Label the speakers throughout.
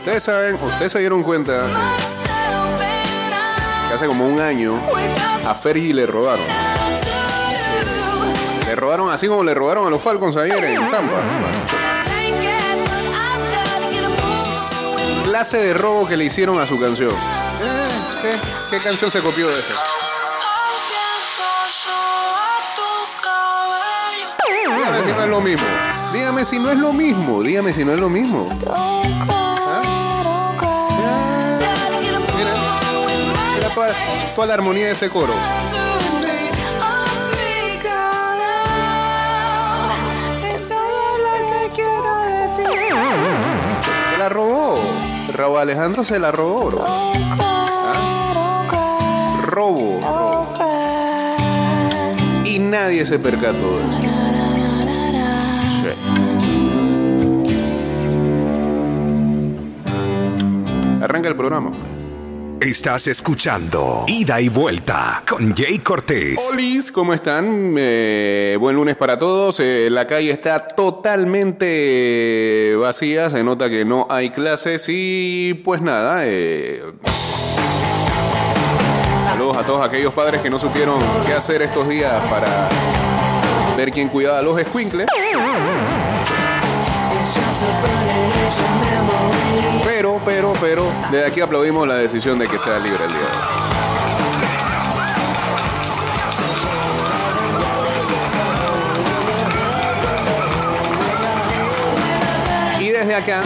Speaker 1: Ustedes saben, ustedes se dieron cuenta que hace como un año a Fergie le robaron. Le robaron así como le robaron a los Falcons ayer en Tampa. Clase de robo que le hicieron a su canción. Eh, ¿Qué, canción se copió de esta? Dígame si no es lo mismo. Dígame si no es lo mismo. Dígame si no es lo mismo. Toda, toda la armonía de ese coro. Se la robó. Raúl Alejandro se la robó, bro. ¿Ah? Robo, robo. Y nadie se percató de eso. Arranca el programa.
Speaker 2: Estás escuchando Ida y Vuelta con Jay Cortés.
Speaker 1: Olis, ¿cómo están? Eh, buen lunes para todos. Eh, la calle está totalmente vacía, se nota que no hay clases y pues nada. eh, saludos a todos aquellos padres que no supieron qué hacer estos días para ver quién cuidaba a los escuincles. Pero, desde aquí aplaudimos la decisión de que sea libre el día de desde acá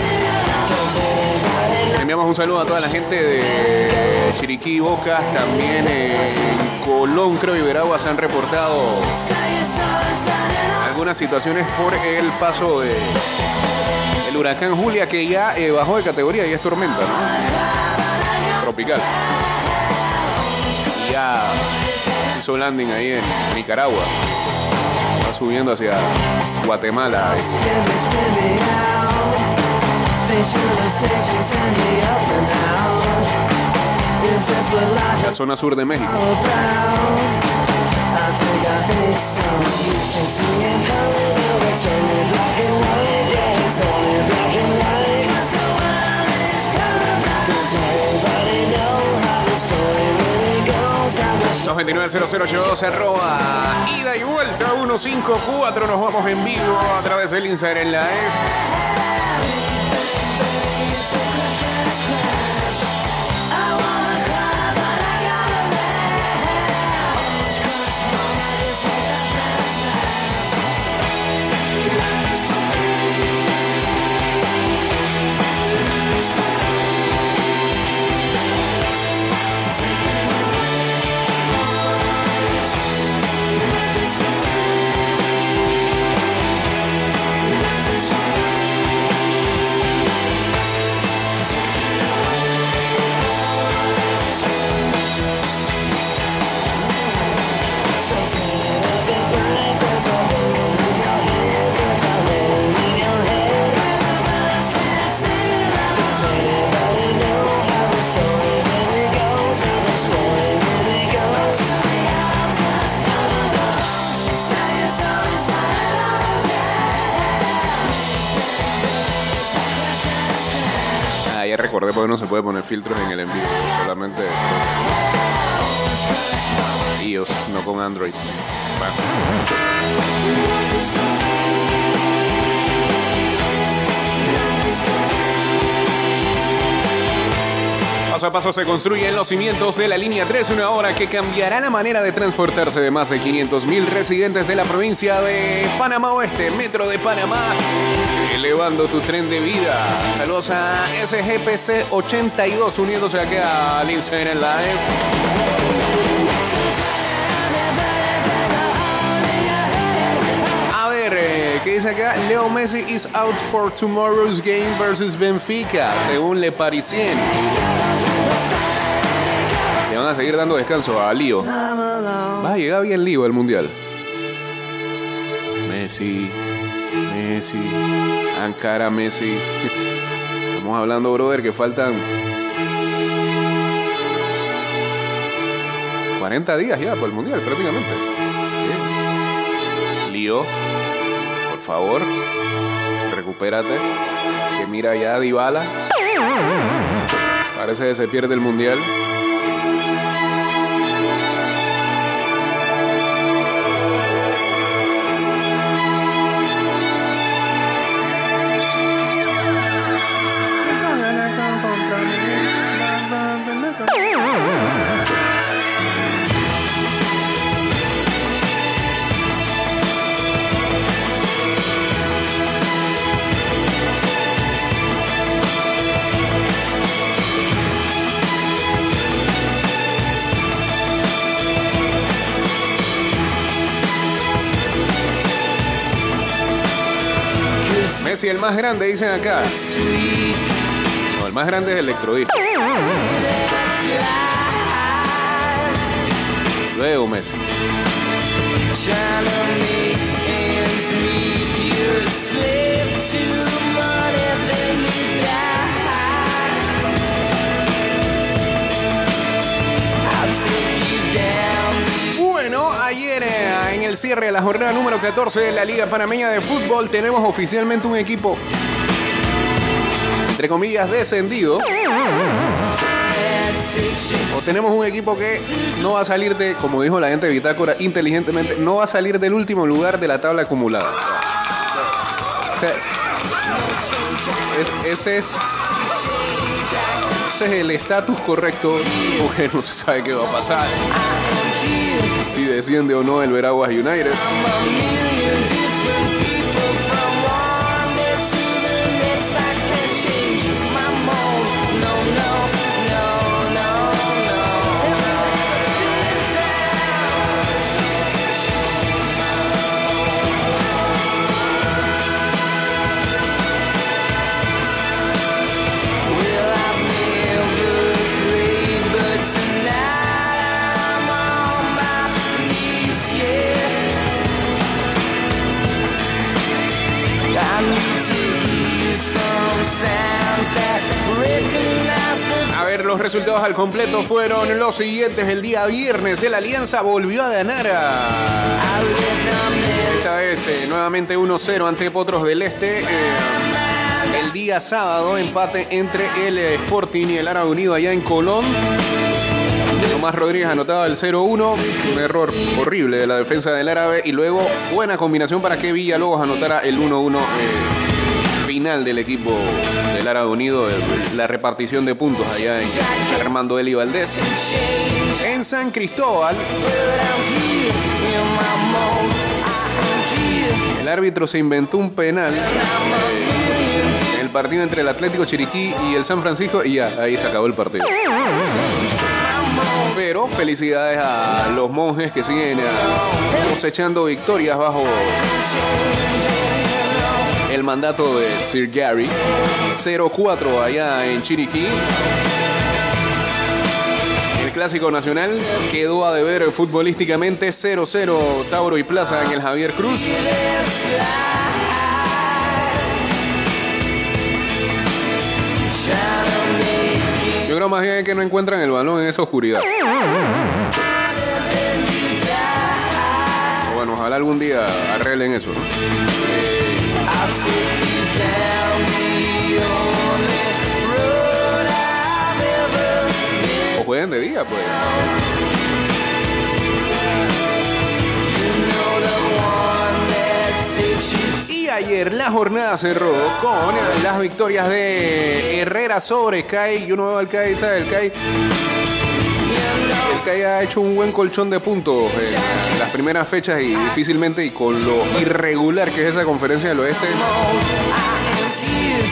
Speaker 1: enviamos un saludo a toda la gente de Chiriquí Bocas, también en Colón, creo, y Veragua se han reportado algunas situaciones por el paso de el huracán Julia que ya eh, bajó de categoría y es tormenta, ¿no? Tropical. Ya hizo landing ahí en Nicaragua. Va subiendo hacia Guatemala. La zona sur de México. 290082 arroba ida y vuelta 154 nos vamos en vivo a través del Instagram Live no se puede poner filtros en el envío. Solamente iOS, no con Android. Paso a paso se construyen los cimientos de la línea 3, una obra que cambiará la manera de transportarse de más de 500 mil residentes de la provincia de Panamá Oeste, Metro de Panamá, elevando tu tren de vida. Saludos a SGPC 82 uniéndose aquí al Instagram Live. A ver, eh, ¿qué dice acá? Leo Messi is out for tomorrow's game versus Benfica, según Le Parisien. Le van a seguir dando descanso a Lío. Va a llegar bien Lío al Mundial. Messi, Messi, Ankara Messi. Estamos hablando, brother, que faltan 40 días ya para el Mundial, prácticamente. Sí. Lío, por favor, recupérate. Que mira ya Dybala. Parece que se pierde el mundial. Más grande, dicen acá. No, el más grande es Electroid. Luego Messi. Ayer eh, en el cierre de la jornada número 14 de la Liga Panameña de Fútbol tenemos oficialmente un equipo, entre comillas, descendido. O tenemos un equipo que no va a salir de, como dijo la gente de Bitácora, inteligentemente, no va a salir del último lugar de la tabla acumulada. Ese es. Ese es el estatus correcto, porque no se sabe qué va a pasar. Si desciende o no el Veraguas United. Resultados al completo fueron los siguientes. El día viernes, el Alianza volvió a ganar. Esta vez eh, nuevamente 1-0 ante Potros del Este. Eh, el día sábado, empate entre el eh, Sporting y el Árabe Unido allá en Colón. Tomás Rodríguez anotaba el 0-1, un error horrible de la defensa del árabe y luego buena combinación para que Villalobos anotara el 1-1 eh, final del equipo del Árabe Unido, eh, la repartición de puntos allá en Armando Eli Valdés. En San Cristóbal, el árbitro se inventó un penal eh, en el partido entre el Atlético Chiriquí y el San Francisco y ya, ahí se acabó el partido. Pero felicidades a los monjes que siguen eh, cosechando victorias bajo el mandato de Sir Gary. 0-4 allá en Chiriquí. El clásico nacional quedó a deber futbolísticamente 0-0 Tauro y Plaza en el Javier Cruz. Yo creo más bien que no encuentran el balón en esa oscuridad. Bueno, ojalá algún día arreglen eso, ¿no? O jueguen de día, pues. Y ayer la jornada cerró con las victorias de Herrera sobre CAI. Yo no veo al CAI, está el CAI. El CAI ha hecho un buen colchón de puntos en las primeras fechas y difícilmente y con lo irregular que es esa conferencia del oeste.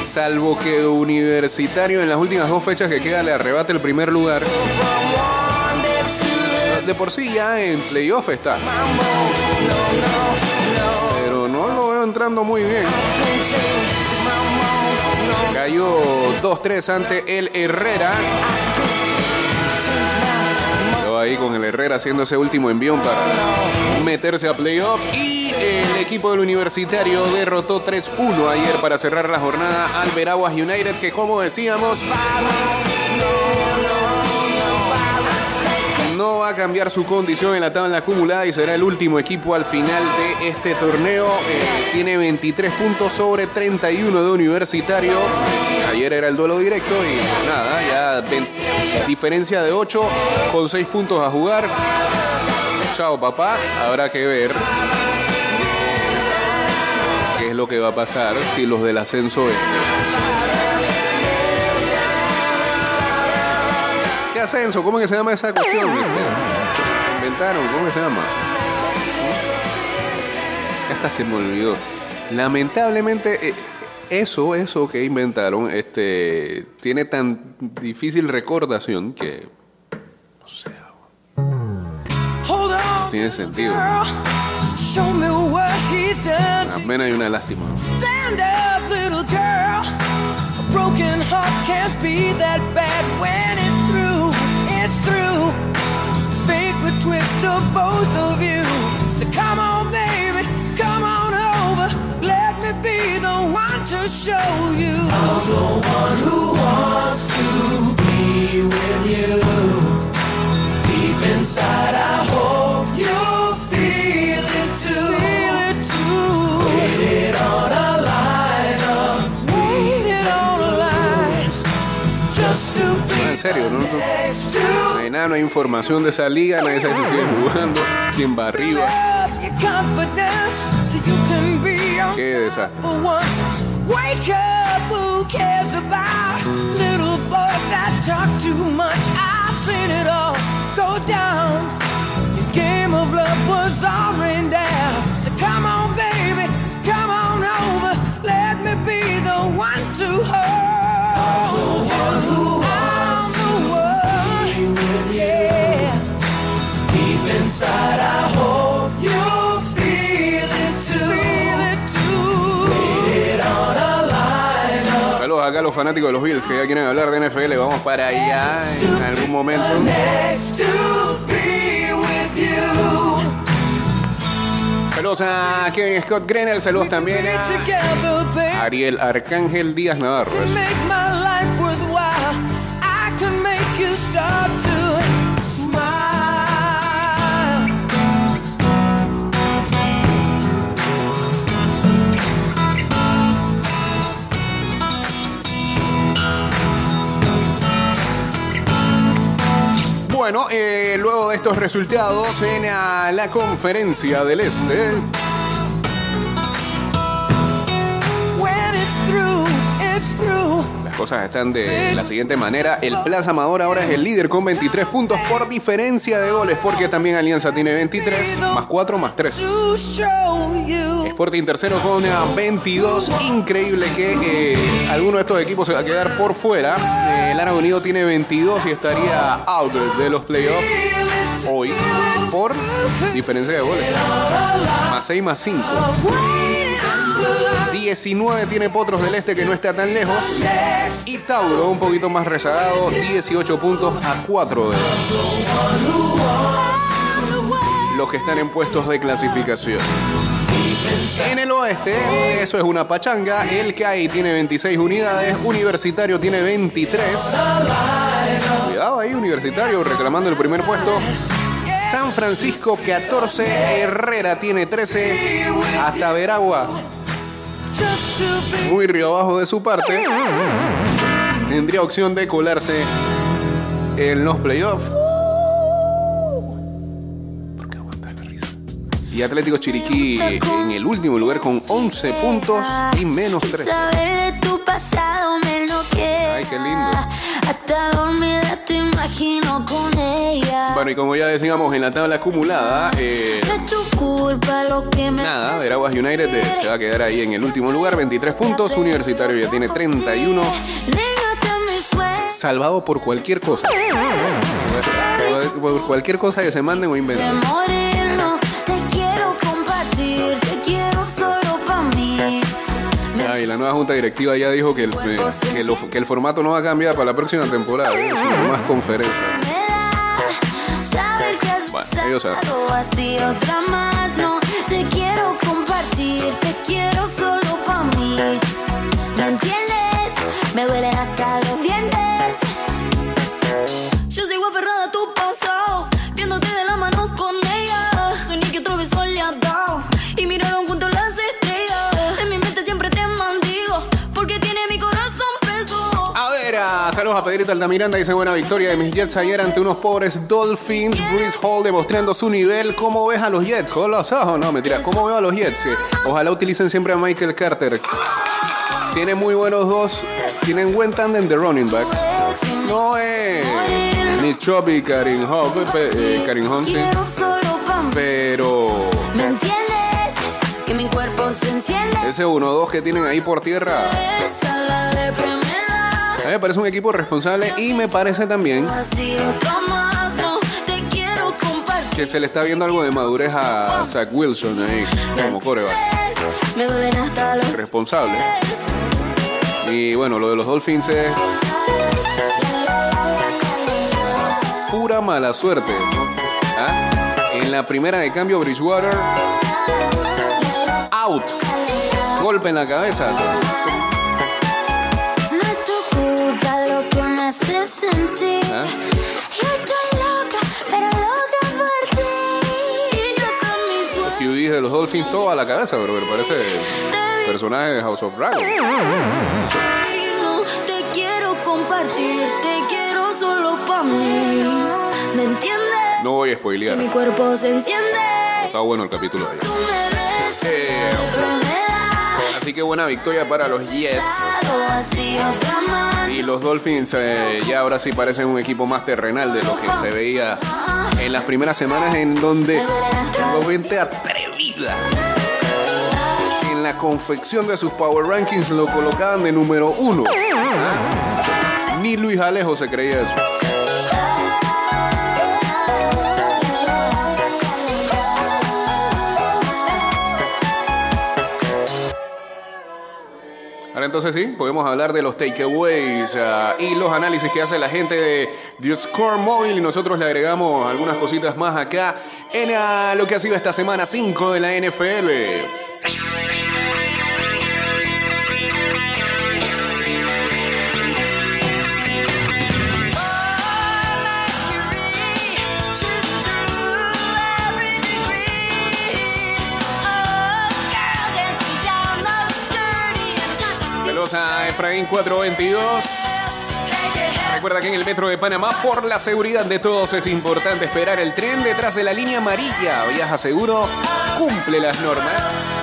Speaker 1: Salvo que Universitario en las últimas dos fechas que queda le arrebate el primer lugar. De por sí ya en playoff está. Pero no lo veo entrando muy bien. Cayó 2-3 ante el Herrera. Ahí con el Herrera haciendo ese último envión para meterse a playoff. Y el equipo del Universitario derrotó 3-1 ayer para cerrar la jornada al Veraguas United, que como decíamos, no va a cambiar su condición en la tabla acumulada y será el último equipo al final de este torneo. Eh, tiene 23 puntos sobre 31 de Universitario. Ayer era el duelo directo y nada, ya diferencia de 8 con 6 puntos a jugar. Chao papá, habrá que ver qué es lo que va a pasar si los del ascenso... ¿Qué ascenso? ¿Cómo que se llama esa cuestión? Inventaron, ¿cómo que se llama? Esta se me olvidó. Lamentablemente, eh, eso, eso que inventaron, este, tiene tan difícil recordación que. No sé. No tiene sentido. Una pena y una lástima. Stand up, little girl. A broken heart can't be that bad when it's through. It's through. Fate would twist of both of you. So come on, baby, show you. I'm the one who wants to be with you. Deep inside, I hope you. en serio, ¿no? No, hay nada, no hay información de esa liga, nadie sabe si sigue jugando, quién va arriba. Qué desastre. Wake up, who cares about little boy that talk too much? I've seen it all go down. The game of love was all rained down. So come on, baby, come on over. Let me be the one to hold. The one who inside. I acá los fanáticos de los Bills que ya quieren hablar de NFL. Vamos para allá en algún momento. Saludos a Kevin Scott Grenell, saludos también a Ariel Arcángel Díaz Navarro. Bueno, eh, luego de estos resultados en la conferencia del Este. Cosas están de la siguiente manera. El Plaza Amador ahora es el líder con 23 puntos por diferencia de goles, porque también Alianza tiene 23, más 4, más 3. Sporting tercero con 22. Increíble que eh, alguno de estos equipos se va a quedar por fuera. Eh, el Lara Unido tiene 22 y estaría out de los playoffs hoy por diferencia de goles. Más 6 más 5. 19 tiene Potros del Este que no está tan lejos. Y Tauro un poquito más rezagado, 18 puntos a 4 de los que están en puestos de clasificación. En el oeste, eso es una pachanga. El CAI tiene 26 unidades, Universitario tiene 23. Cuidado ahí, Universitario reclamando el primer puesto. San Francisco 14, Herrera tiene 13, hasta Veragua muy río abajo de su parte, tendría opción de colarse en los playoffs. ¿Por qué aguantas la risa? Y Atlético Chiriquí en el último lugar con 11 puntos y menos 13. Ay, qué lindo. Hasta dormida te imagino con ella. Bueno, y como ya decíamos en la tabla acumulada, eh, nada, Veraguas United eh, se va a quedar ahí en el último lugar, 23 puntos. Universitario ya tiene 31. Salvado por cualquier cosa. Por cualquier cosa que se manden o inventen. y la nueva junta directiva ya dijo que el, eh, que, el formato no va a cambiar para la próxima temporada. ¿eh? Más conferencia. Ellos saben. otra más, no te quiero compartir, te quiero solo para mí. ¿Me entiendes? Me a Saludos a Pedrito Altamiranda. Dice buena victoria de mis Jets ayer ante unos pobres Dolphins. Bruce Hall demostrando su nivel. ¿Cómo ves a los Jets? ¿Con los ojos? No, mentira. ¿Cómo veo a los Jets? Ojalá utilicen siempre a Michael Carter. Tiene muy buenos dos. Tienen buen tandem de running backs. No es ni Chubby y Karim Hunt. Eh, Karim Hunt, sí. Pero
Speaker 3: ¿Me entiendes? Que mi cuerpo se enciende.
Speaker 1: ese 1-2 que tienen ahí por tierra. A mí me parece un equipo responsable y me parece también que se le está viendo algo de madurez a Zach Wilson ahí como coreback. Responsable. Y bueno, lo de los Dolphins es pura mala suerte. ¿Ah? En la primera de cambio, Bridgewater, out. Golpe en la cabeza.
Speaker 3: Sentir.
Speaker 1: ¿Ah?
Speaker 3: Yo estoy loca, pero loca por ti. Y yo con
Speaker 1: de los Dolphins, todo a la cabeza, pero me parece personaje de House of Dragon.
Speaker 3: no te quiero compartir. Te quiero solo para mí. ¿Me entiendes?
Speaker 1: No voy a spoilear.
Speaker 3: Mi cuerpo se enciende.
Speaker 1: Está bueno el capítulo de así que buena victoria para los Jets. Y los Dolphins eh, ya ahora sí parecen un equipo más terrenal de lo que se veía en las primeras semanas en donde los gente atrevida en la confección de sus Power Rankings lo colocaban de número uno. ¿Ah? Ni Luis Alejo se creía eso. Entonces sí, podemos hablar de los takeaways ah, y los análisis que hace la gente de The Score Mobile y nosotros le agregamos algunas cositas más acá en ah, lo que ha sido esta semana 5 de la NFL. 422. Recuerda que en el metro de Panamá, por la seguridad de todos, es importante esperar el tren detrás de la línea amarilla. Viaja seguro, cumple las normas.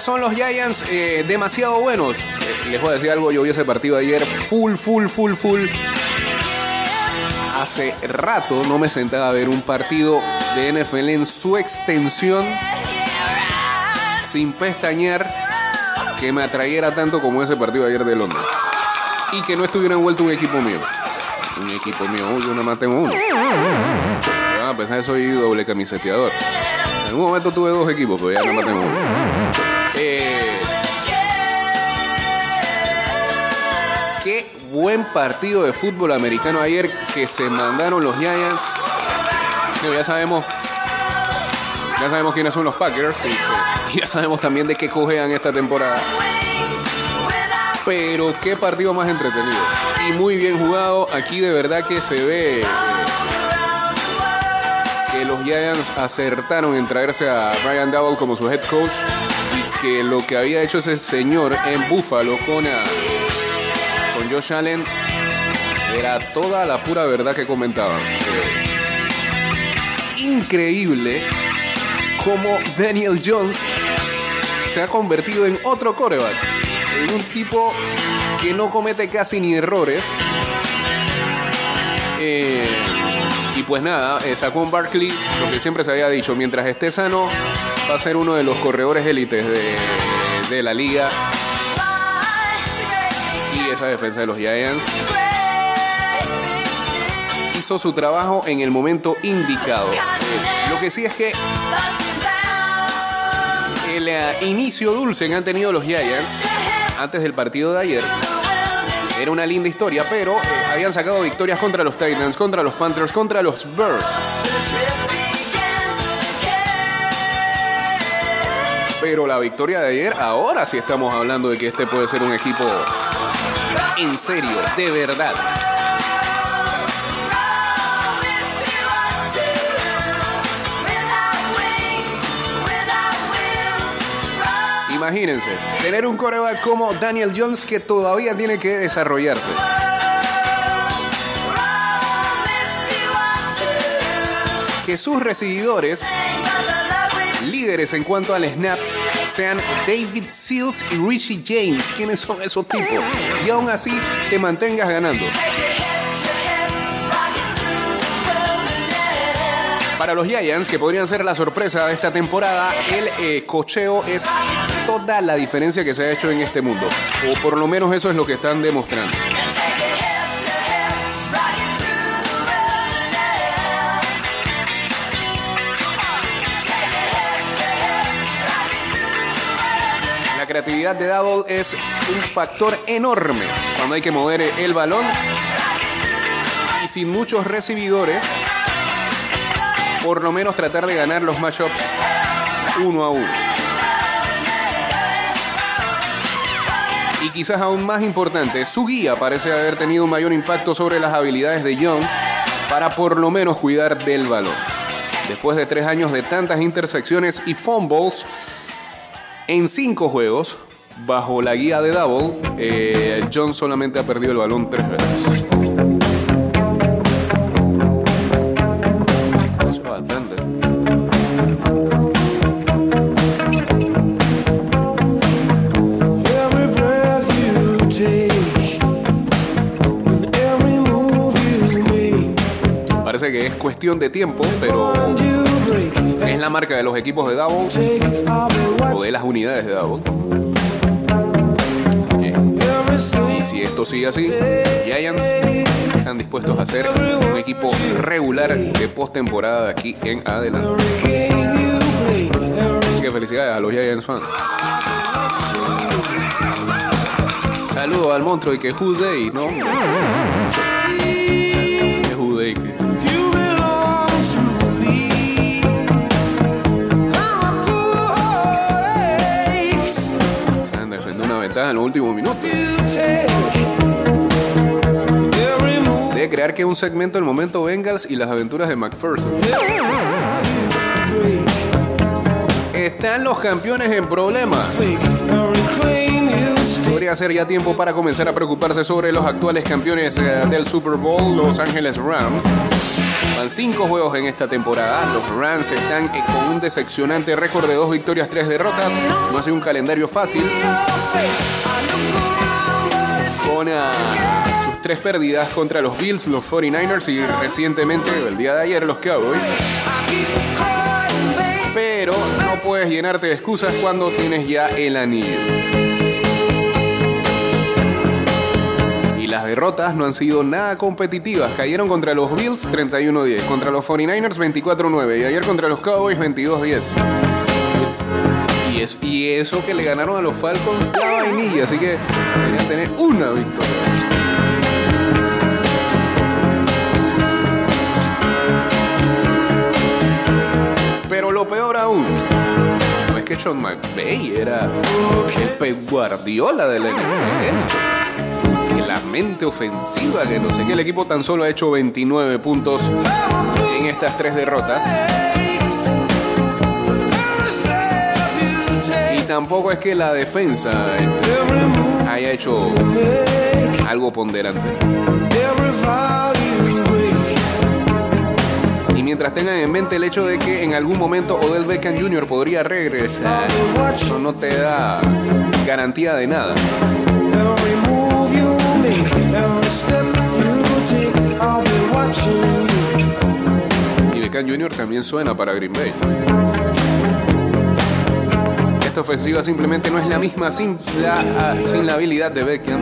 Speaker 1: Son los Giants eh, demasiado buenos. Les voy a decir algo, yo vi ese partido ayer full, full, full, full. Hace rato no me sentaba a ver un partido de NFL en su extensión sin pestañear que me atrayera tanto como ese partido ayer de Londres. Y que no estuviera envuelto un equipo mío. Un equipo mío, yo nada más tengo uno. Ah, a pesar de que soy doble camiseteador. En algún momento tuve dos equipos, pero ya tengo uno. Eh, qué buen partido de fútbol americano ayer que se mandaron los Giants. Ya sabemos. Ya sabemos quiénes son los Packers. Y, ya sabemos también de qué cojean esta temporada. Pero qué partido más entretenido. Y muy bien jugado. Aquí de verdad que se ve que los Giants acertaron en traerse a Brian Double como su head coach. Que lo que había hecho ese señor en Buffalo con, ah, con Josh Allen era toda la pura verdad que comentaban. Increíble cómo Daniel Jones se ha convertido en otro coreback. En un tipo que no comete casi ni errores. Eh, pues nada, eh, Saquon Barkley, lo que siempre se había dicho, mientras esté sano, va a ser uno de los corredores élites de, de la liga. Y esa defensa de los Giants hizo su trabajo en el momento indicado. Eh, lo que sí es que el eh, inicio dulce que han tenido los Giants antes del partido de ayer era una linda historia, pero eh, habían sacado victorias contra los Titans, contra los Panthers, contra los Bears. Pero la victoria de ayer, ahora sí estamos hablando de que este puede ser un equipo en serio, de verdad. Imagínense, tener un coreback como Daniel Jones que todavía tiene que desarrollarse. Que sus recibidores, líderes en cuanto al snap, sean David Seals y Richie James. ¿Quiénes son esos tipos? Y aún así te mantengas ganando. Para los Giants, que podrían ser la sorpresa de esta temporada, el eh, cocheo es toda la diferencia que se ha hecho en este mundo. O por lo menos eso es lo que están demostrando. La creatividad de Double es un factor enorme cuando hay que mover el balón y sin muchos recibidores, por lo menos tratar de ganar los matchups uno a uno. Y quizás aún más importante, su guía parece haber tenido un mayor impacto sobre las habilidades de Jones para por lo menos cuidar del balón. Después de tres años de tantas intersecciones y fumbles, en cinco juegos, bajo la guía de Double, eh, Jones solamente ha perdido el balón tres veces. Es cuestión de tiempo, pero es la marca de los equipos de
Speaker 4: be
Speaker 1: o de las unidades de Double. Eh,
Speaker 4: single
Speaker 1: Si esto sigue así, Giants están dispuestos a ser un equipo regular de postemporada de aquí en adelante. Así que felicidades a los Giants fans. Saludos al monstruo y que Who Day, ¿no? En los últimos minutos. Debe crear que un segmento del momento Bengals y las aventuras de McPherson. Están los campeones en problemas. Podría ser ya tiempo para comenzar a preocuparse sobre los actuales campeones eh, del Super Bowl, Los Ángeles Rams. Van cinco juegos en esta temporada. Los Rams están eh, con un decepcionante récord de dos victorias, tres derrotas. No ha sido un calendario fácil. Con sus tres pérdidas contra los Bills, los 49ers y recientemente, el día de ayer, los Cowboys. Pero no puedes llenarte de excusas cuando tienes ya el anillo. Las derrotas no han sido nada competitivas. Cayeron contra los Bills 31-10, contra los 49ers 24-9 y ayer contra los Cowboys 22-10. Y, es- y eso que le ganaron a los Falcons la vainilla, así que deberían tener una victoria. Pero lo peor aún, no es que Sean McVay era el Pep Guardiola de la NFL. La mente ofensiva, que no sé qué, el equipo tan solo ha hecho 29 puntos en estas tres derrotas. Y tampoco es que la defensa este, haya hecho algo ponderante. Y mientras tengan en mente el hecho de que en algún momento Odell Beckham Jr. podría regresar, no te da garantía de nada. Y Beckham Jr. también suena para Green Bay. Esta ofensiva simplemente no es la misma sin la, sin la habilidad de Beckham.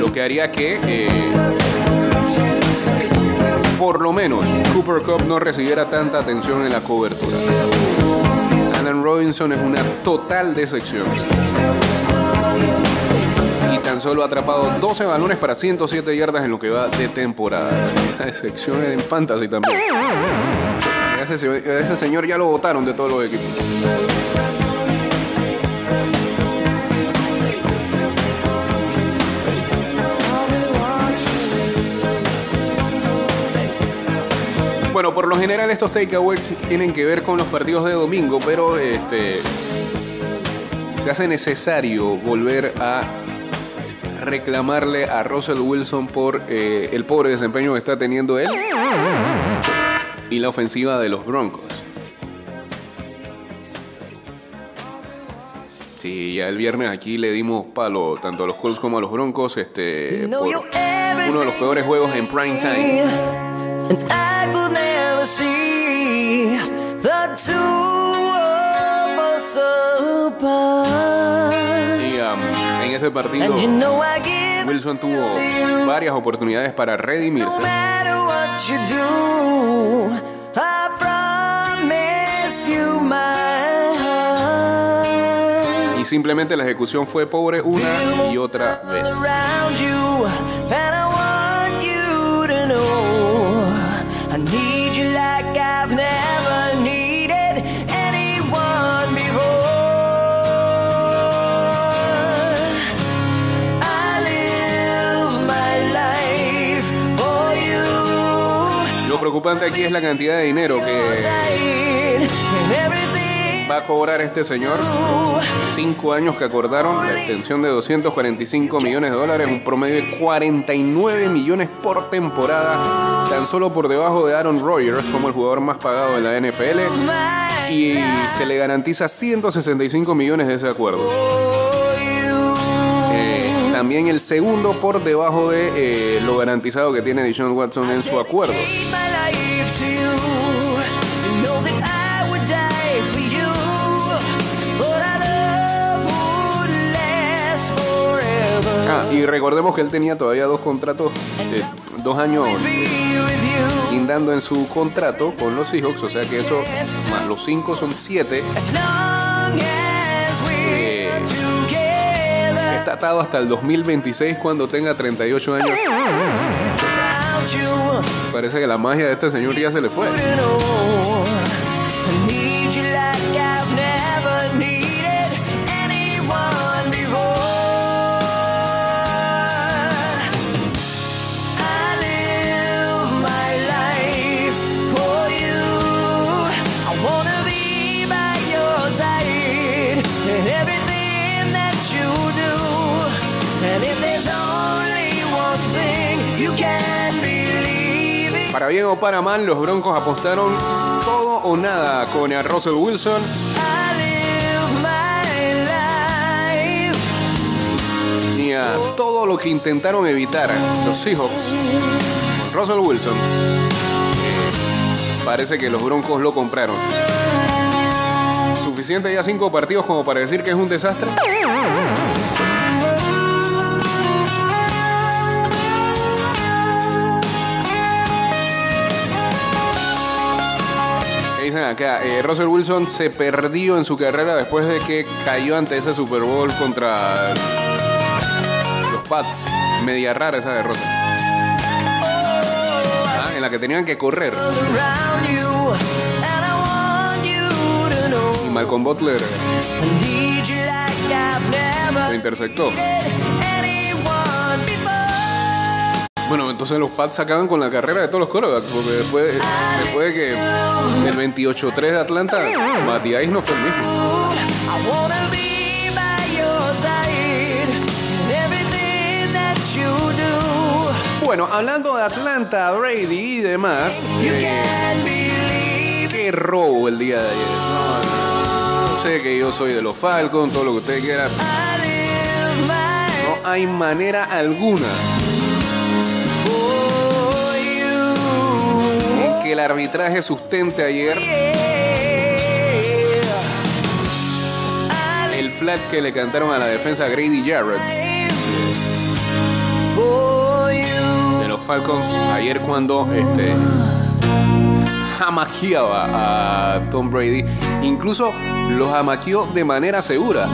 Speaker 1: Lo que haría que eh, por lo menos Cooper Cup no recibiera tanta atención en la cobertura. Robinson es una total decepción. Y tan solo ha atrapado 12 balones para 107 yardas en lo que va de temporada. Una decepción en fantasy también. Ese, se- ese señor ya lo votaron de todos los equipos. Bueno, por lo general estos takeaways tienen que ver con los partidos de domingo, pero este se hace necesario volver a reclamarle a Russell Wilson por eh, el pobre desempeño que está teniendo él y la ofensiva de los Broncos. Sí, ya el viernes aquí le dimos palo tanto a los Colts como a los Broncos este, por uno de los peores juegos en prime time.
Speaker 4: See the two of us apart.
Speaker 1: Y um, en ese partido
Speaker 4: And you know I give
Speaker 1: Wilson tuvo varias oportunidades para redimirse.
Speaker 4: no matter what you do. I promise you my heart.
Speaker 1: Y simplemente la ejecución fue pobre una y otra vez. Preocupante aquí es la cantidad de dinero que va a cobrar este señor. Cinco años que acordaron la extensión de 245 millones de dólares, un promedio de 49 millones por temporada, tan solo por debajo de Aaron Rodgers como el jugador más pagado de la NFL. Y se le garantiza 165 millones de ese acuerdo. Eh, también el segundo por debajo de eh, lo garantizado que tiene Deshaun Watson en su acuerdo. Y recordemos que él tenía todavía dos contratos, eh, dos años guindando en su contrato con los Seahawks, o sea que eso más los cinco son siete. Eh. Está atado hasta el 2026 cuando tenga 38 años. Parece que la magia de este señor ya se le fue. Para bien o para mal, los Broncos apostaron todo o nada con el Russell Wilson. Y a todo lo que intentaron evitar los Seahawks con Russell Wilson. eh, parece que los Broncos lo compraron. ¿Suficiente ya cinco partidos como para decir que es un desastre? Dicen acá? Eh, Russell Wilson se perdió en su carrera después de que cayó ante ese Super Bowl contra los Pats. Media rara esa derrota. Ah, en la que tenían que correr. Y Malcolm Butler lo interceptó. Bueno, entonces los Pats acaban con la carrera de todos los quarterbacks. Porque después, después de que el 28-3 de Atlanta, Matías no fue el mismo. Bueno, hablando de Atlanta, Brady y demás, eh, qué robo el día de ayer. Sé que yo soy de los Falcons, todo lo que ustedes quieran. No hay manera alguna el arbitraje sustente ayer el flag que le cantaron a la defensa Grady Jarrett de los Falcons ayer cuando este, jamaqueaba a Tom Brady. Incluso lo jamaqueó de manera segura.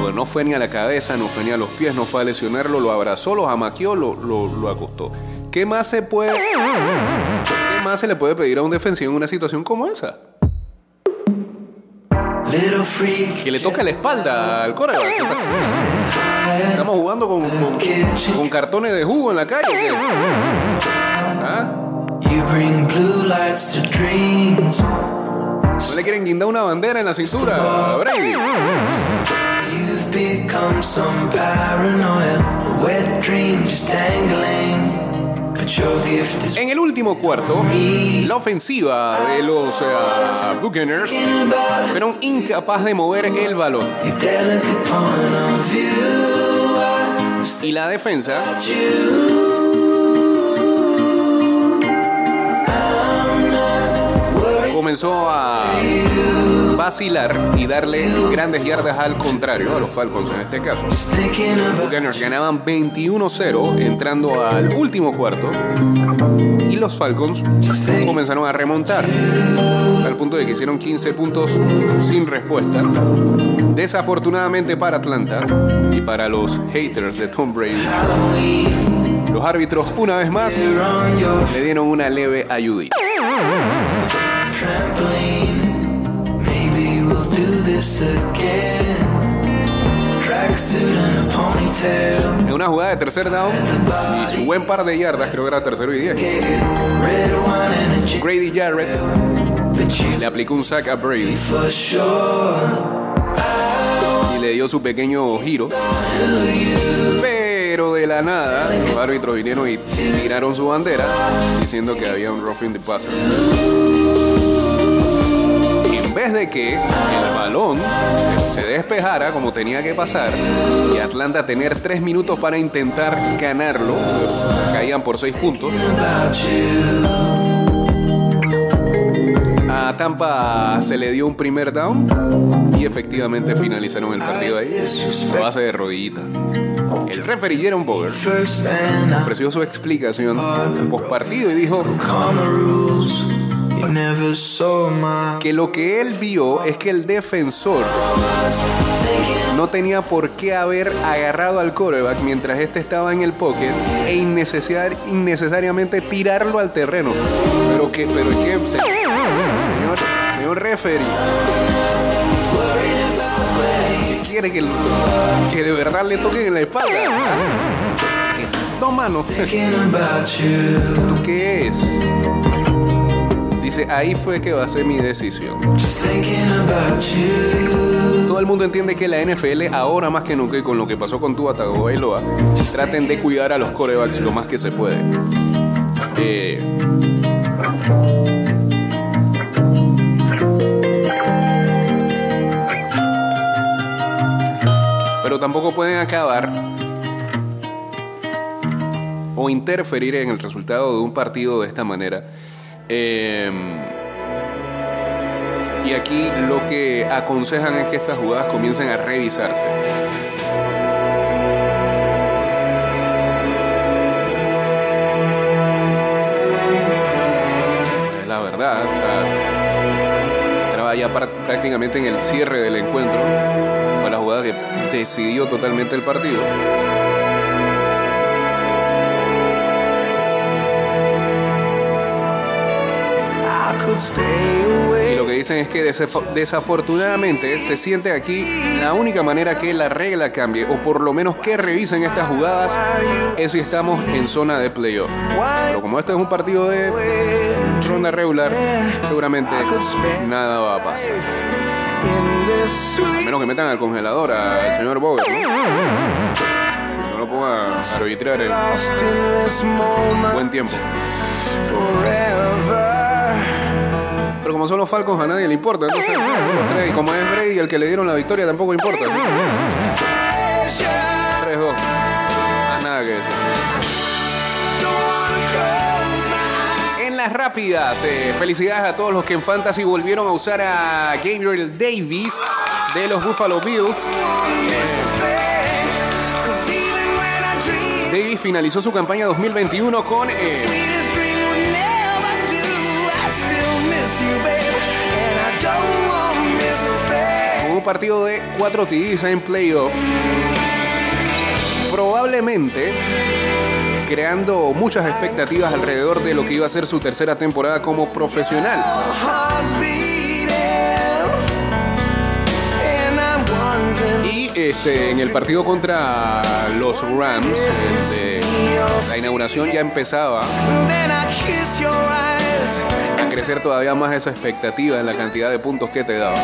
Speaker 1: Pues no fue ni a la cabeza, no fue ni a los pies, no fue a lesionarlo, lo abrazó, lo jamaqueó, lo, lo, lo acostó. ¿Qué más se puede... ¿Qué más se le puede pedir a un defensivo en una situación como esa? Que le toque la espalda al coreback. Estamos jugando con, con- con cartones de jugo en la calle. ¿qué? ¿Ah? ¿No le quieren guindar una bandera en la cintura a Brady?
Speaker 4: You've become some paranoia. A wet dream just dangling.
Speaker 1: En el último cuarto, la ofensiva de los eh, Buccaneers fueron incapaz de mover el balón. Y la defensa comenzó a vacilar y darle grandes yardas al contrario, a los Falcons en este caso.
Speaker 4: About
Speaker 1: Buccaneers ganaban 21-0 entrando al último cuarto y los Falcons comenzaron a remontar al punto de que hicieron 15 puntos sin respuesta. Desafortunadamente para Atlanta y para los haters de Tom Brady, los árbitros una vez más le dieron una leve ayudita. En una jugada de tercer down y su buen par de yardas, creo que era tercero y 10,
Speaker 4: Red wine and a gin.
Speaker 1: Grady Jarrett le aplicó un sack a Brady y le dio su pequeño giro. Pero de la nada, los árbitros vinieron y tiraron su bandera diciendo que había un roughing the passer. En vez de que el balón se despejara como tenía que pasar y Atlanta tener tres minutos para intentar ganarlo, caían por seis puntos. A Tampa se le dio un primer down y efectivamente finalizaron el partido ahí a base de rodillita. El referee Jerome Boger ofreció su explicación post partido y dijo que lo que él vio es que el defensor no tenía por qué haber agarrado al quarterback mientras este estaba en el pocket e innecesar- innecesariamente tirarlo al terreno. Pero que, pero que, se- señor, señor referee, ¿qué quiere que, el- que de verdad le toquen en la espalda? ¿Qué? Dos manos.
Speaker 4: Thinking about you.
Speaker 1: ¿Tú qué es? Dice, ahí fue que va a ser mi decisión. Todo el mundo entiende que la NFL ahora más que nunca y con lo que pasó con Tua Tagovailoa traten de cuidar a los corebacks lo más que se puede. Eh, pero tampoco pueden acabar o interferir en el resultado de un partido de esta manera. Eh, y aquí lo que aconsejan es que estas jugadas comiencen a revisarse. La verdad. Estaba ya prácticamente en el cierre del encuentro. Fue la jugada que decidió totalmente el partido. Y lo que dicen es que desaf- desafortunadamente se siente aquí la única manera que la regla cambie, o por lo menos que revisen estas jugadas, es si estamos en zona de playoff. Pero como este es un partido de ronda regular, seguramente nada va a pasar. A menos que metan al congelador al señor Boger, ¿no? Lo pongan a arbitrar en buen tiempo. Pero como son los Falcons, a nadie le importa. Entonces, los tres, y como es Brady el que le dieron la victoria, tampoco importa. 3-2. Más nada que decir. En las rápidas, eh, felicidades a todos los que en Fantasy volvieron a usar a Gabriel Davis de los Buffalo Bills.
Speaker 4: Dream
Speaker 1: Davis finalizó su campaña 2021 con eh,
Speaker 4: Thing.
Speaker 1: un partido de 4 TDs en playoff. Probablemente creando muchas expectativas alrededor de lo que iba a ser su tercera temporada como profesional. Y este, en el partido contra los Rams, el de la inauguración ya empezaba Crecer todavía más esa expectativa en la cantidad de puntos que te daba.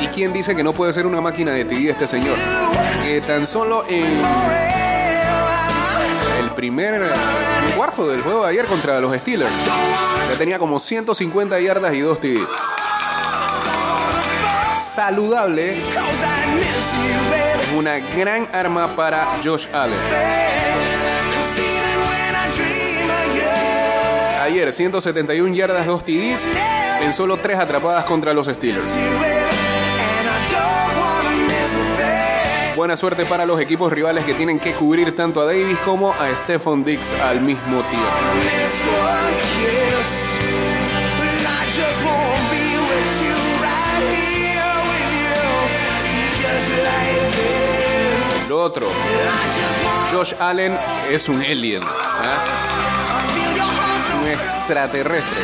Speaker 1: ¿Y quién dice que no puede ser una máquina de TV este señor? Que tan solo en el primer eh, cuarto del juego de ayer contra los Steelers ya tenía como 150 yardas y 2 TDs. Saludable es una gran arma para Josh Allen. Ayer 171 yardas, 2 TDs en solo 3 atrapadas contra los Steelers. Buena suerte para los equipos rivales que tienen que cubrir tanto a Davis como a Stephon Diggs al mismo tiempo. Lo otro, Josh Allen es un alien, ¿ah? Extraterrestre.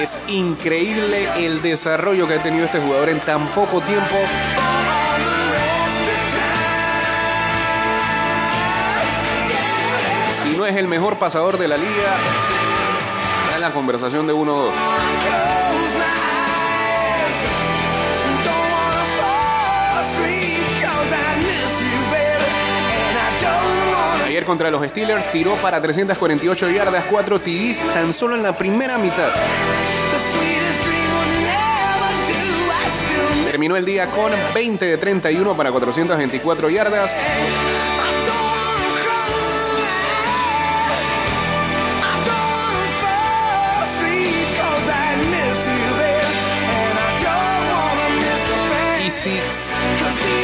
Speaker 1: Es increíble el desarrollo que ha tenido este jugador en tan poco tiempo. Si no es el mejor pasador de la liga, está en la conversación de 1-2. Contra los Steelers tiró para 348 yardas, 4 TDs tan solo en la primera mitad. Terminó el día con 20 de 31 para 424 yardas. Y si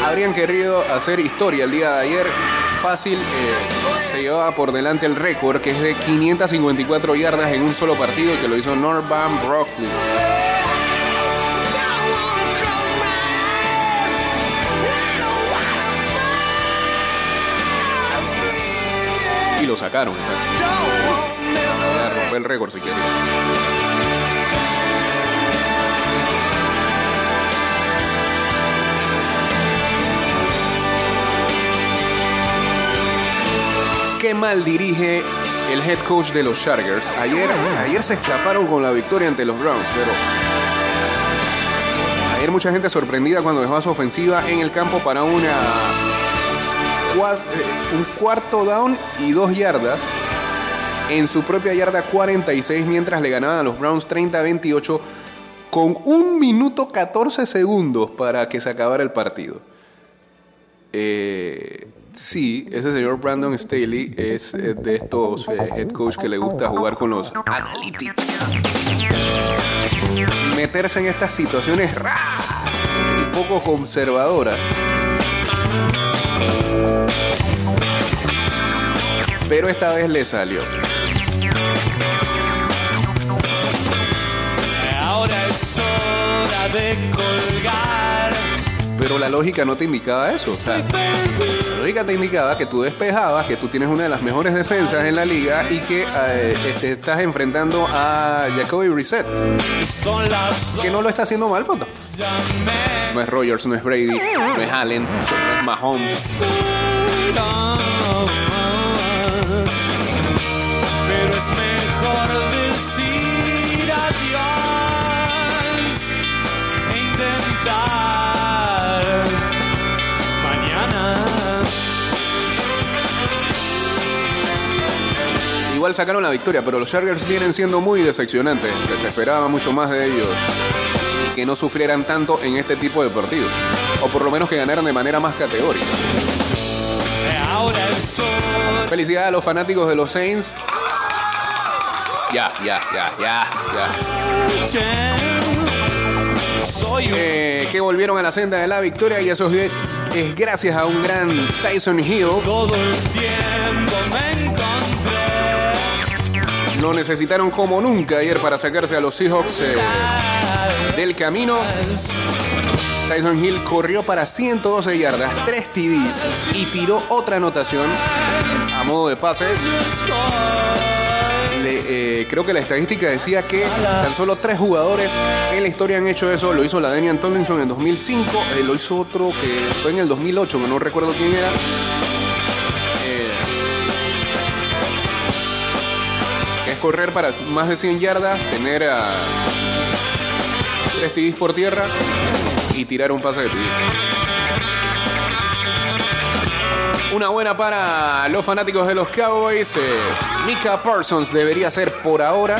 Speaker 1: habrían querido hacer historia el día de ayer, fácil eh, se llevaba por delante el récord que es de 554 yardas en un solo partido que lo hizo Norman Brockley. Y lo sacaron. el récord si quería. Qué mal dirige el head coach de los Chargers. Ayer, ayer se escaparon con la victoria ante los Browns, pero ayer mucha gente sorprendida cuando dejó a su ofensiva en el campo para una eh, un cuarto down y dos yardas en su propia yarda 46 mientras le ganaban a los Browns 30-28 con un minuto 14 segundos para que se acabara el partido. Eh, sí, ese señor Brandon Staley es eh, de estos eh, head coach que le gusta jugar con los analytics. Meterse en estas situaciones raras y poco conservadoras. Pero esta vez le salió.
Speaker 5: Ahora es hora de colgar.
Speaker 1: Pero la lógica no te indicaba eso. la lógica te indicaba que tú despejabas, que tú tienes una de las mejores defensas en la liga y que eh, te estás enfrentando a Jacoby Reset, que no lo está haciendo mal.
Speaker 5: Llamé.
Speaker 1: No es Rogers, no es Brady, no es Allen, no es Mahomes.
Speaker 5: Pero es mejor
Speaker 1: Igual sacaron la victoria, pero los Chargers vienen siendo muy decepcionantes, que se esperaba mucho más de ellos que no sufrieran tanto en este tipo de partidos. O por lo menos que ganaran de manera más categórica.
Speaker 5: Ahora.
Speaker 1: Felicidades a los fanáticos de los Saints. Ya, ya, ya, ya, ya. Eh, que volvieron a la senda de la victoria y esos, es gracias a un gran Tyson Hill.
Speaker 5: Todo el tiempo
Speaker 1: Lo necesitaron como nunca ayer para sacarse a los Seahawks eh, del camino. Tyson Hill corrió para 112 yardas, 3 TDs y tiró otra anotación a modo de pases. Eh, creo que la estadística decía que tan solo tres jugadores en la historia han hecho eso. Lo hizo la Daniel Tomlinson en 2005, eh, lo hizo otro que fue en el 2008, que no recuerdo quién era. Correr para más de 100 yardas, tener a tres TDs por tierra y tirar un pase de TD. Una buena para los fanáticos de los Cowboys. Eh, Mika Parsons debería ser por ahora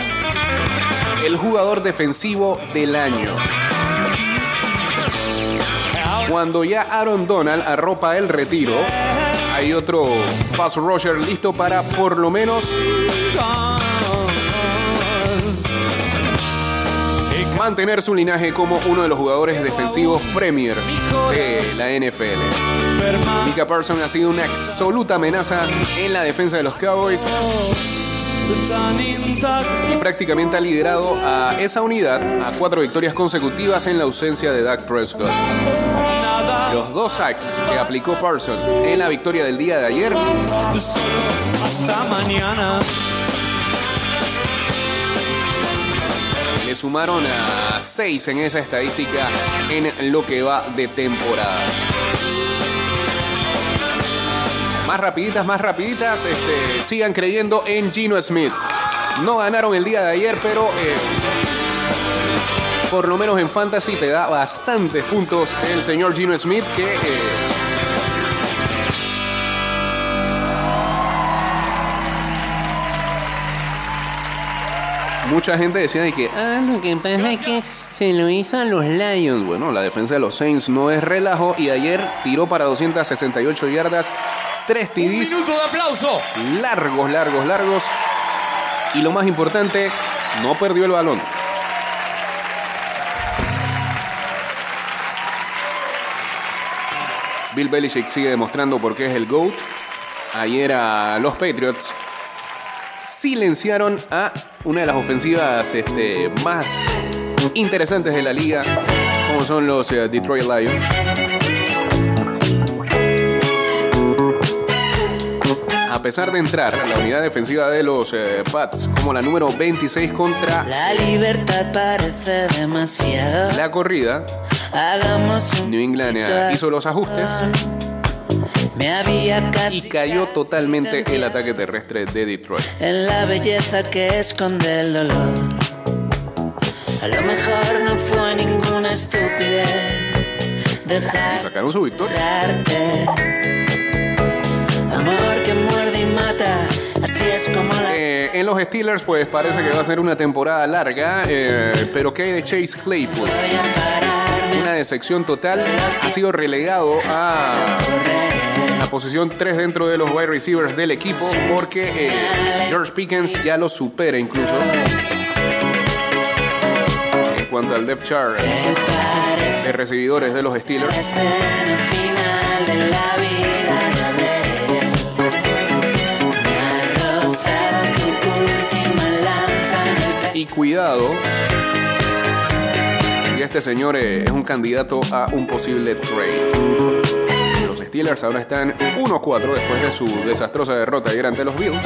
Speaker 1: el jugador defensivo del año. Cuando ya Aaron Donald arropa el retiro, hay otro pass rusher listo para por lo menos mantener su linaje como uno de los jugadores defensivos premier de la NFL. Mika Parsons ha sido una absoluta amenaza en la defensa de los Cowboys y prácticamente ha liderado a esa unidad a cuatro victorias consecutivas en la ausencia de Dak Prescott. Los dos sacks que aplicó Parsons en la victoria del día de ayer
Speaker 5: Hasta mañana.
Speaker 1: Sumaron a seis en esa estadística en lo que va de temporada. Más rapiditas, más rapiditas, este, sigan creyendo en Gino Smith. No ganaron el día de ayer, pero eh, por lo menos en Fantasy te da bastantes puntos el señor Gino Smith que... eh, Mucha gente decía de que, ah, lo que pasa es que se lo hizo a los Lions. Bueno, la defensa de los Saints no es relajo y ayer tiró para 268 yardas, 3
Speaker 5: Un
Speaker 1: TDs
Speaker 5: minuto de aplauso.
Speaker 1: largos, largos, largos. Y lo más importante, no perdió el balón. Bill Belichick sigue demostrando por qué es el GOAT. Ayer a los Patriots silenciaron a una de las ofensivas este, más interesantes de la liga, como son los eh, Detroit Lions. A pesar de entrar a la unidad defensiva de los eh, Pats como la número 26 contra
Speaker 6: La libertad parece demasiado.
Speaker 1: la corrida,
Speaker 6: Hagamos un
Speaker 1: New England eh, hizo los ajustes
Speaker 6: Me había casi
Speaker 1: y cayó totalmente el ataque terrestre de Detroit.
Speaker 6: en la belleza que esconde el dolor. A lo mejor no fue ninguna estupidez
Speaker 1: Y
Speaker 6: dejar
Speaker 1: sacaron su victoria.
Speaker 6: Amor que muerde y mata, así es como la
Speaker 1: Eh, en los Steelers, pues parece que va a ser una temporada larga, eh, pero ¿qué hay de Chase Claypool? Una decepción total, ha sido relegado a la posición 3 dentro de los wide receivers del equipo porque eh, George Pickens ya lo supera incluso. En cuanto al depth chart de recibidores de los Steelers, y cuidado, y este señor eh, es un candidato a un posible trade. Steelers ahora están 1-4 después de su desastrosa derrota ayer ante los Bills.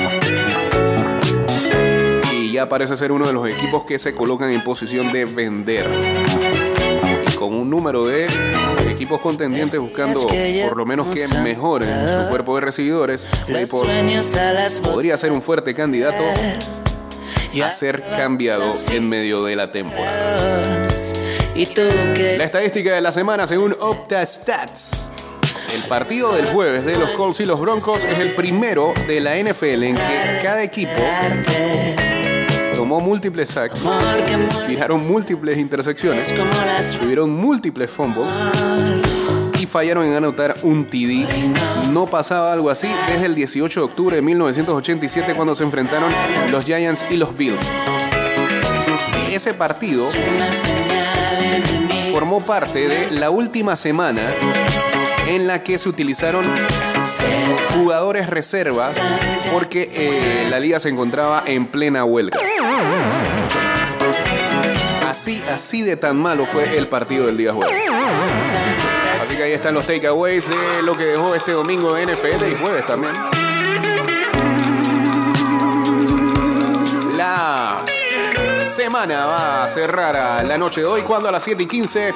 Speaker 1: Y ya parece ser uno de los equipos que se colocan en posición de vender. Y con un número de equipos contendientes buscando por lo menos que mejoren su cuerpo de recibidores, Claypool podría ser un fuerte candidato a ser cambiado en medio de la temporada. La estadística de la semana según OptaStats. El partido del jueves de los Colts y los Broncos es el primero de la NFL en que cada equipo tomó múltiples sacks, tiraron múltiples intersecciones, tuvieron múltiples fumbles y fallaron en anotar un TD. No pasaba algo así desde el 18 de octubre de 1987 cuando se enfrentaron los Giants y los Bills. Ese partido formó parte de la última semana en la que se utilizaron jugadores reservas porque eh, la liga se encontraba en plena huelga. Así, así de tan malo fue el partido del día jueves. Así que ahí están los takeaways de lo que dejó este domingo de NFL y jueves también. La semana va a cerrar a la noche de hoy cuando a las 7 y 15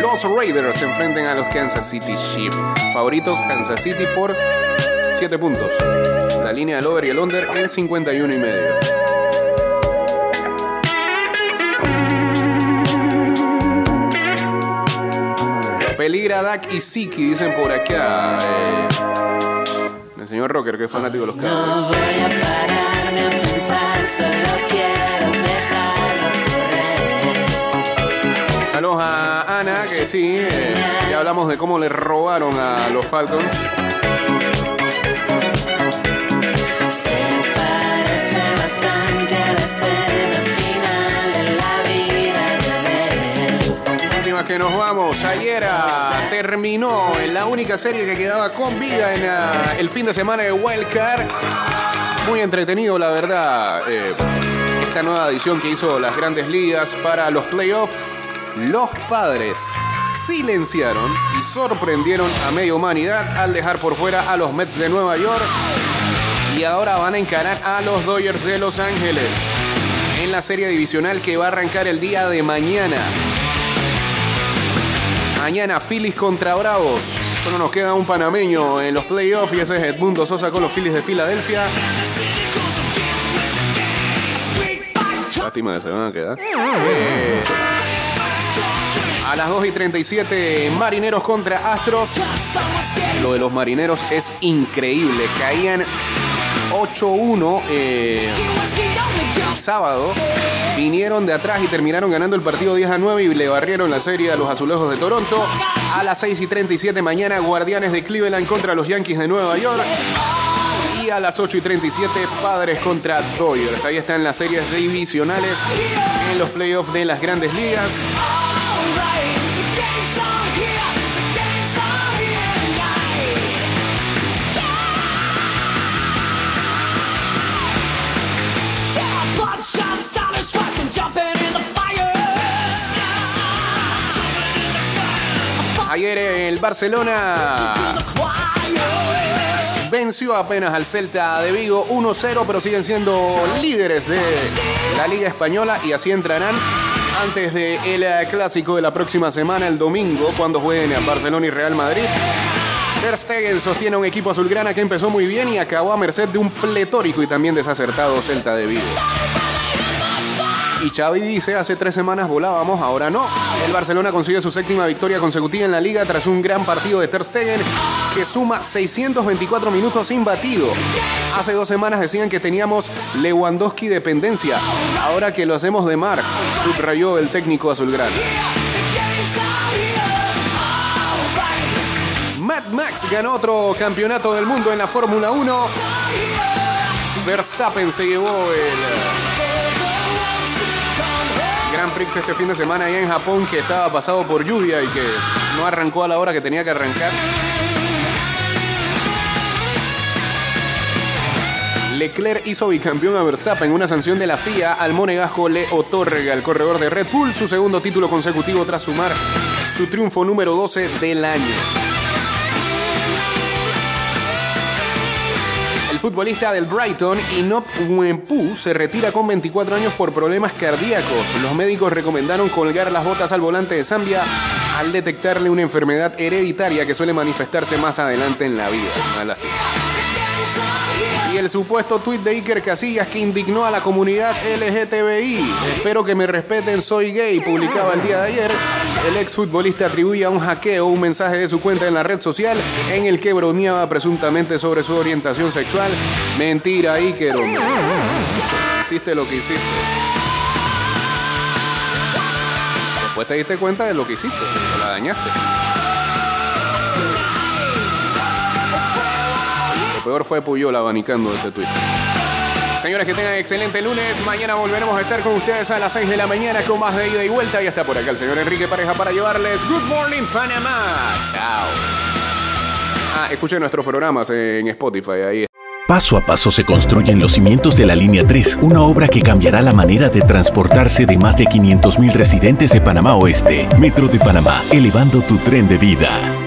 Speaker 1: los Raiders se enfrenten a los Kansas City Chiefs. Favorito Kansas City por 7 puntos. La línea del over y el under en 51 y medio. Peligra Dak y Siki, dicen por acá. eh, el señor Rocker, que es fanático de los
Speaker 6: No
Speaker 1: Cowboys.
Speaker 6: voy a pararme a pensar, solo
Speaker 1: Saludos a Ana, que sí, eh, ya hablamos de cómo le robaron a los Falcons. Que nos vamos. Ayer ah, terminó en la única serie que quedaba con vida en ah, el fin de semana de Wild Card. Muy entretenido, la verdad. eh, esta nueva edición que hizo las grandes ligas para los playoffs. Los padres silenciaron y sorprendieron a media humanidad al dejar por fuera a los Mets de Nueva York. Y ahora van a encarar a los Dodgers de Los Ángeles en la serie divisional que va a arrancar el día de mañana. Mañana Phillies contra Bravos. Solo nos queda un panameño en los playoffs y ese es Edmundo Sosa con los Phillies de Filadelfia. Lástima que se van a las 2 y 37, Marineros contra Astros. Lo de los Marineros es increíble. Caían 8-1 eh, sábado. Vinieron de atrás y terminaron ganando el partido 10 a 9 y le barrieron la serie a los azulejos de Toronto. A las 6 y 37 mañana, Guardianes de Cleveland contra los Yankees de Nueva York. Y a las 8 y 37, Padres contra Dodgers. Ahí están las series divisionales en los playoffs de las grandes ligas. Ayer el Barcelona venció apenas al Celta de Vigo 1-0, pero siguen siendo líderes de la Liga Española y así entrarán antes del eh, clásico de la próxima semana, el domingo, cuando jueguen a Barcelona y Real Madrid. Ter Stegen sostiene un equipo azulgrana que empezó muy bien y acabó a merced de un pletórico y también desacertado Celta de Vigo. Y Xavi dice, hace tres semanas volábamos, ahora no. El Barcelona consigue su séptima victoria consecutiva en la liga tras un gran partido de Ter Stegen que suma 624 minutos imbatido. Hace dos semanas decían que teníamos Lewandowski dependencia. Ahora que lo hacemos de mar, subrayó el técnico azulgrana. Mad Max ganó otro campeonato del mundo en la Fórmula 1. Verstappen se llevó el Prix este fin de semana allá en Japón que estaba pasado por lluvia y que no arrancó a la hora que tenía que arrancar. Leclerc hizo bicampeón a Verstappen. Una sanción de la FIA al monegasco le otorga al corredor de Red Bull su segundo título consecutivo tras sumar su triunfo número 12 del año. Futbolista del Brighton, Inop Wempu, se retira con 24 años por problemas cardíacos. Los médicos recomendaron colgar las botas al volante de Zambia al detectarle una enfermedad hereditaria que suele manifestarse más adelante en la vida. Y el supuesto tuit de Iker Casillas que indignó a la comunidad LGTBI. Espero que me respeten, soy gay. Publicaba el día de ayer. El exfutbolista atribuye a un hackeo un mensaje de su cuenta en la red social en el que bromeaba presuntamente sobre su orientación sexual. Mentira, Iker, hombre. Hiciste lo que hiciste. Después te diste cuenta de lo que hiciste. Te la dañaste. Peor fue Puyol abanicando ese tweet. Señores, que tengan excelente lunes. Mañana volveremos a estar con ustedes a las 6 de la mañana con más de ida y vuelta. Y hasta por acá el señor Enrique Pareja para llevarles Good Morning Panamá. Chao. Ah, escuchen nuestros programas en Spotify. Ahí
Speaker 7: Paso a paso se construyen los cimientos de la línea 3, una obra que cambiará la manera de transportarse de más de 500.000 residentes de Panamá Oeste. Metro de Panamá, elevando tu tren de vida.